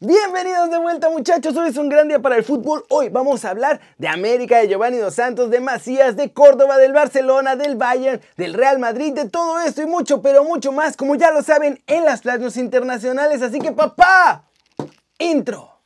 Bienvenidos de vuelta muchachos, hoy es un gran día para el fútbol. Hoy vamos a hablar de América, de Giovanni Dos Santos, de Macías, de Córdoba, del Barcelona, del Bayern, del Real Madrid, de todo esto y mucho, pero mucho más, como ya lo saben, en las planos internacionales. Así que papá, intro.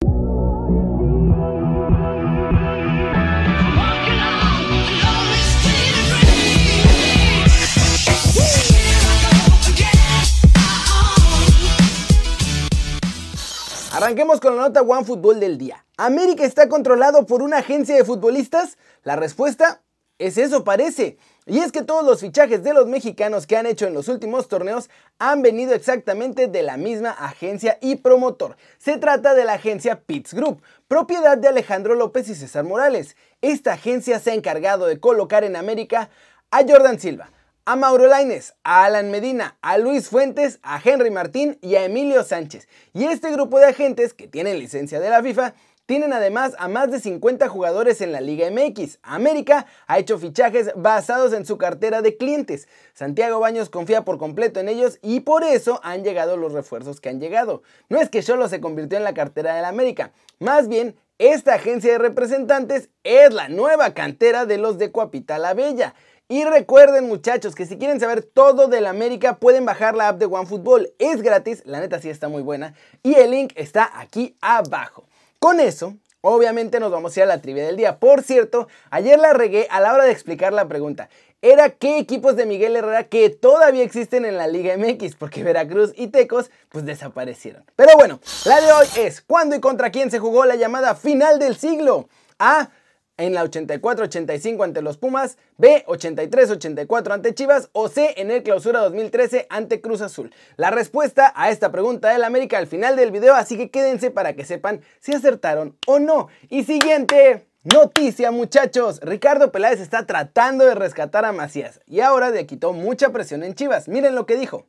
Arranquemos con la nota One Fútbol del día. ¿América está controlado por una agencia de futbolistas? La respuesta es eso parece. Y es que todos los fichajes de los mexicanos que han hecho en los últimos torneos han venido exactamente de la misma agencia y promotor. Se trata de la agencia Pitts Group, propiedad de Alejandro López y César Morales. Esta agencia se ha encargado de colocar en América a Jordan Silva, a Mauro Laines, a Alan Medina, a Luis Fuentes, a Henry Martín y a Emilio Sánchez. Y este grupo de agentes que tienen licencia de la FIFA tienen además a más de 50 jugadores en la Liga MX. América ha hecho fichajes basados en su cartera de clientes. Santiago Baños confía por completo en ellos y por eso han llegado los refuerzos que han llegado. No es que solo se convirtió en la cartera de la América, más bien esta agencia de representantes es la nueva cantera de los de Coapita la Bella. Y recuerden muchachos que si quieren saber todo del América pueden bajar la app de OneFootball. Es gratis, la neta sí está muy buena. Y el link está aquí abajo. Con eso, obviamente nos vamos a ir a la trivia del día. Por cierto, ayer la regué a la hora de explicar la pregunta. Era qué equipos de Miguel Herrera que todavía existen en la Liga MX, porque Veracruz y Tecos pues desaparecieron. Pero bueno, la de hoy es ¿cuándo y contra quién se jugó la llamada final del siglo? A en la 84-85 ante los Pumas, B 83-84 ante Chivas o C en el clausura 2013 ante Cruz Azul. La respuesta a esta pregunta del América al final del video, así que quédense para que sepan si acertaron o no. Y siguiente noticia muchachos, Ricardo Peláez está tratando de rescatar a Macías y ahora le quitó mucha presión en Chivas. Miren lo que dijo.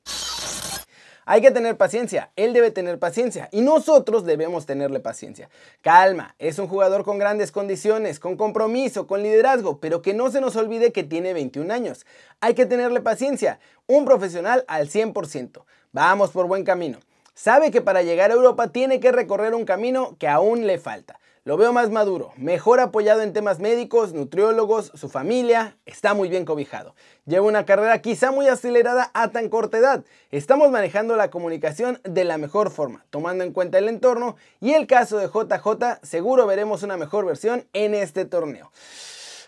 Hay que tener paciencia, él debe tener paciencia y nosotros debemos tenerle paciencia. Calma, es un jugador con grandes condiciones, con compromiso, con liderazgo, pero que no se nos olvide que tiene 21 años. Hay que tenerle paciencia, un profesional al 100%. Vamos por buen camino. Sabe que para llegar a Europa tiene que recorrer un camino que aún le falta. Lo veo más maduro, mejor apoyado en temas médicos, nutriólogos, su familia, está muy bien cobijado. Lleva una carrera quizá muy acelerada a tan corta edad. Estamos manejando la comunicación de la mejor forma, tomando en cuenta el entorno y el caso de JJ, seguro veremos una mejor versión en este torneo.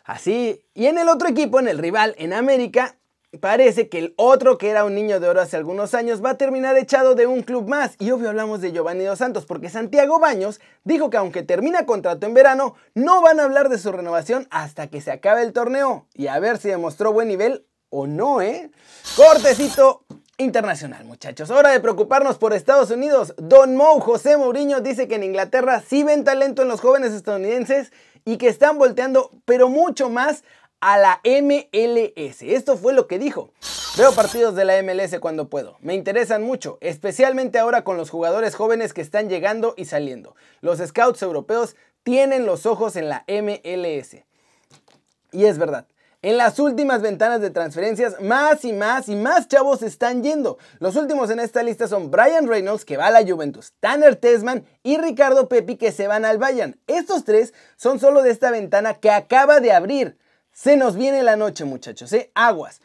Así, y en el otro equipo, en el rival, en América, Parece que el otro que era un niño de oro hace algunos años va a terminar echado de un club más. Y obvio hablamos de Giovanni Dos Santos porque Santiago Baños dijo que aunque termina contrato en verano, no van a hablar de su renovación hasta que se acabe el torneo. Y a ver si demostró buen nivel o no, ¿eh? Cortecito internacional, muchachos. Hora de preocuparnos por Estados Unidos. Don Mou José Mourinho dice que en Inglaterra sí ven talento en los jóvenes estadounidenses y que están volteando, pero mucho más a la MLS. Esto fue lo que dijo. Veo partidos de la MLS cuando puedo. Me interesan mucho, especialmente ahora con los jugadores jóvenes que están llegando y saliendo. Los scouts europeos tienen los ojos en la MLS. Y es verdad. En las últimas ventanas de transferencias, más y más y más chavos están yendo. Los últimos en esta lista son Brian Reynolds, que va a la Juventus, Tanner Tesman y Ricardo Pepi, que se van al Bayern. Estos tres son solo de esta ventana que acaba de abrir. Se nos viene la noche, muchachos, ¿eh? Aguas.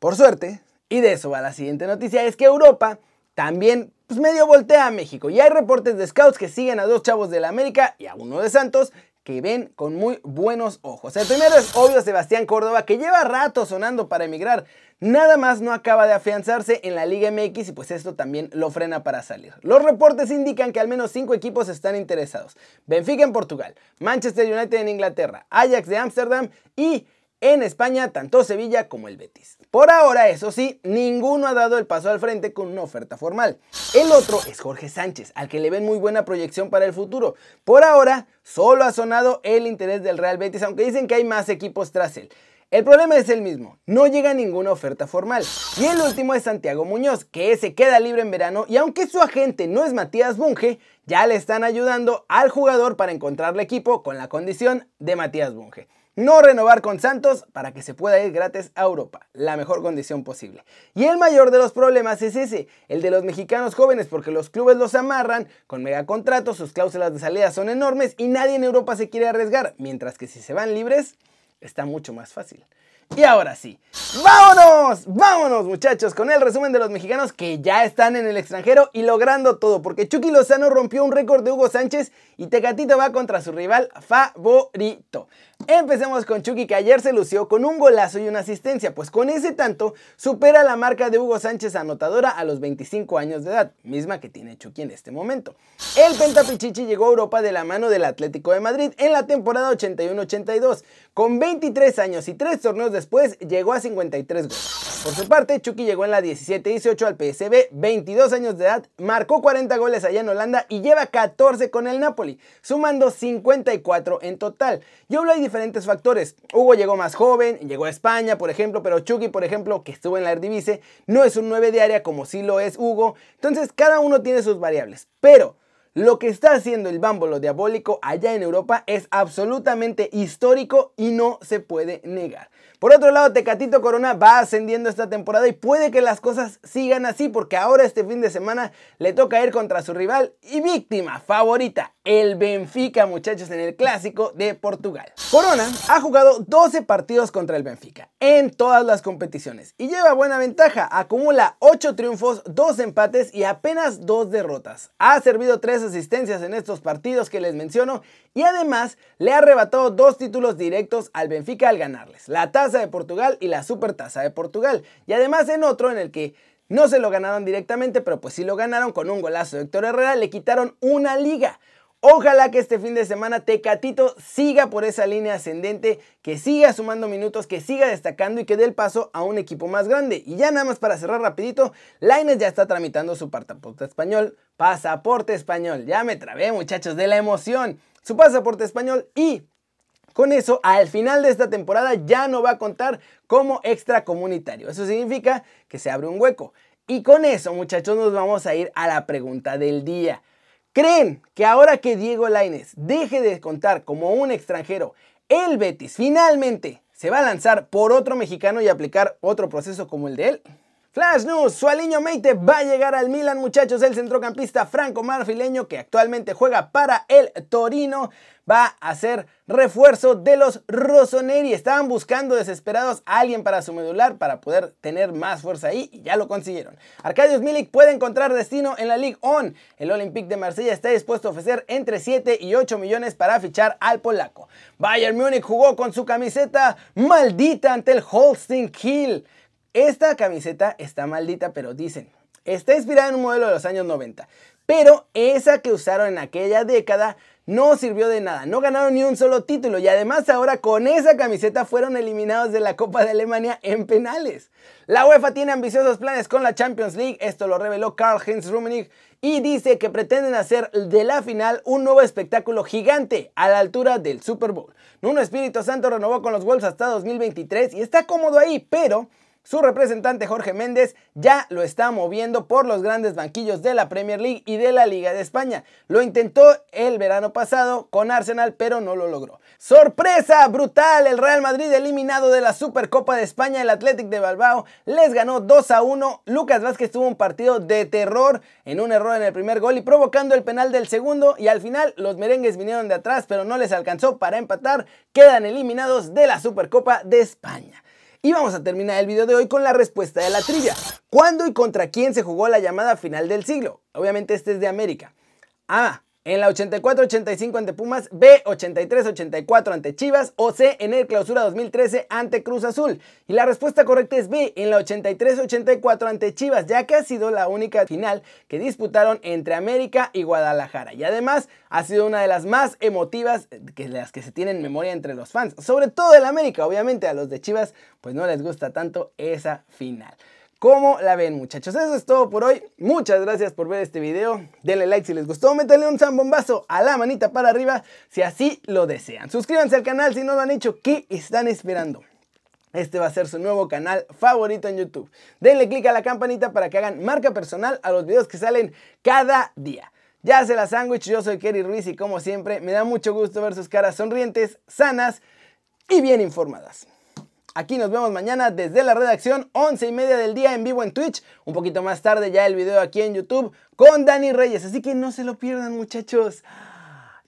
Por suerte, y de eso va la siguiente noticia, es que Europa también pues, medio voltea a México. Y hay reportes de scouts que siguen a dos chavos de la América y a uno de Santos que ven con muy buenos ojos. El primero es obvio Sebastián Córdoba, que lleva rato sonando para emigrar. Nada más no acaba de afianzarse en la Liga MX y pues esto también lo frena para salir. Los reportes indican que al menos 5 equipos están interesados. Benfica en Portugal, Manchester United en Inglaterra, Ajax de Ámsterdam y en España tanto Sevilla como el Betis. Por ahora, eso sí, ninguno ha dado el paso al frente con una oferta formal. El otro es Jorge Sánchez, al que le ven muy buena proyección para el futuro. Por ahora, solo ha sonado el interés del Real Betis, aunque dicen que hay más equipos tras él. El problema es el mismo, no llega ninguna oferta formal. Y el último es Santiago Muñoz, que se queda libre en verano y aunque su agente no es Matías Bunge, ya le están ayudando al jugador para encontrarle equipo con la condición de Matías Bunge. No renovar con Santos para que se pueda ir gratis a Europa, la mejor condición posible. Y el mayor de los problemas es ese, el de los mexicanos jóvenes, porque los clubes los amarran con megacontratos, sus cláusulas de salida son enormes y nadie en Europa se quiere arriesgar, mientras que si se van libres, está mucho más fácil. Y ahora sí, vámonos, vámonos muchachos con el resumen de los mexicanos que ya están en el extranjero y logrando todo, porque Chucky Lozano rompió un récord de Hugo Sánchez y Tecatito va contra su rival favorito. Empecemos con Chucky que ayer se lució con un golazo y una asistencia, pues con ese tanto supera la marca de Hugo Sánchez anotadora a los 25 años de edad, misma que tiene Chucky en este momento. El Pentapichichi llegó a Europa de la mano del Atlético de Madrid en la temporada 81-82. Con 23 años y 3 torneos después llegó a 53 goles. Por su parte, Chucky llegó en la 17-18 al PSB, 22 años de edad, marcó 40 goles allá en Holanda y lleva 14 con el Napoli, sumando 54 en total. Y hablo diferentes factores. Hugo llegó más joven, llegó a España, por ejemplo, pero Chucky, por ejemplo, que estuvo en la Eredivisie, no es un 9 de como sí lo es Hugo. Entonces, cada uno tiene sus variables. Pero lo que está haciendo el bámbolo diabólico allá en Europa es absolutamente histórico y no se puede negar. Por otro lado, Tecatito Corona va ascendiendo esta temporada y puede que las cosas sigan así porque ahora este fin de semana le toca ir contra su rival y víctima favorita, el Benfica, muchachos, en el clásico de Portugal. Corona ha jugado 12 partidos contra el Benfica en todas las competiciones y lleva buena ventaja. Acumula 8 triunfos, 2 empates y apenas 2 derrotas. Ha servido 3 asistencias en estos partidos que les menciono y además le ha arrebatado dos títulos directos al Benfica al ganarles, la Taza de Portugal y la Supertaza de Portugal. Y además en otro en el que no se lo ganaron directamente, pero pues sí lo ganaron con un golazo de Héctor Herrera, le quitaron una liga. Ojalá que este fin de semana Tecatito siga por esa línea ascendente, que siga sumando minutos, que siga destacando y que dé el paso a un equipo más grande. Y ya nada más para cerrar rapidito, Laines ya está tramitando su pasaporte español. Pasaporte español. Ya me trabé muchachos de la emoción. Su pasaporte español y con eso, al final de esta temporada ya no va a contar como extracomunitario. Eso significa que se abre un hueco. Y con eso, muchachos, nos vamos a ir a la pregunta del día. ¿Creen que ahora que Diego Lainez deje de contar como un extranjero, el Betis finalmente se va a lanzar por otro mexicano y aplicar otro proceso como el de él? Flash News, Sualiño Meite va a llegar al Milan, muchachos. El centrocampista franco-marfileño que actualmente juega para el Torino va a ser refuerzo de los Rossoneri. Estaban buscando desesperados a alguien para su medular para poder tener más fuerza ahí y ya lo consiguieron. Arkadiusz Milik puede encontrar destino en la Ligue On. El Olympique de Marsella está dispuesto a ofrecer entre 7 y 8 millones para fichar al polaco. Bayern Múnich jugó con su camiseta maldita ante el Holstein Kiel. Esta camiseta está maldita, pero dicen, está inspirada en un modelo de los años 90. Pero esa que usaron en aquella década no sirvió de nada, no ganaron ni un solo título y además ahora con esa camiseta fueron eliminados de la Copa de Alemania en penales. La UEFA tiene ambiciosos planes con la Champions League, esto lo reveló Karl-Heinz Rummenigge y dice que pretenden hacer de la final un nuevo espectáculo gigante a la altura del Super Bowl. Nuno Espíritu Santo renovó con los Wolves hasta 2023 y está cómodo ahí, pero su representante Jorge Méndez ya lo está moviendo por los grandes banquillos de la Premier League y de la Liga de España. Lo intentó el verano pasado con Arsenal, pero no lo logró. ¡Sorpresa! ¡Brutal! El Real Madrid eliminado de la Supercopa de España, el Athletic de Balbao les ganó 2 a 1. Lucas Vázquez tuvo un partido de terror en un error en el primer gol y provocando el penal del segundo. Y al final los merengues vinieron de atrás, pero no les alcanzó para empatar. Quedan eliminados de la Supercopa de España. Y vamos a terminar el video de hoy con la respuesta de la trivia. ¿Cuándo y contra quién se jugó la llamada final del siglo? Obviamente este es de América. A. En la 84-85 ante Pumas, B 83-84 ante Chivas o C en el clausura 2013 ante Cruz Azul. Y la respuesta correcta es B en la 83-84 ante Chivas, ya que ha sido la única final que disputaron entre América y Guadalajara. Y además ha sido una de las más emotivas que las que se tienen en memoria entre los fans, sobre todo el América. Obviamente a los de Chivas pues no les gusta tanto esa final. ¿Cómo la ven muchachos? Eso es todo por hoy. Muchas gracias por ver este video. Denle like si les gustó. Métanle un zambombazo a la manita para arriba si así lo desean. Suscríbanse al canal si no lo han hecho. ¿Qué están esperando? Este va a ser su nuevo canal favorito en YouTube. Denle click a la campanita para que hagan marca personal a los videos que salen cada día. Ya se la sándwich, yo soy Kerry Ruiz y como siempre me da mucho gusto ver sus caras sonrientes, sanas y bien informadas. Aquí nos vemos mañana desde la redacción, 11 y media del día en vivo en Twitch. Un poquito más tarde ya el video aquí en YouTube con Dani Reyes. Así que no se lo pierdan muchachos.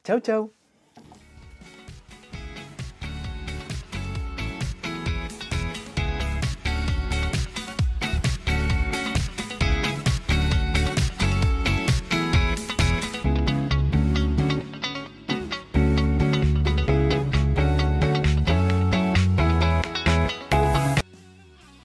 Chau, chau.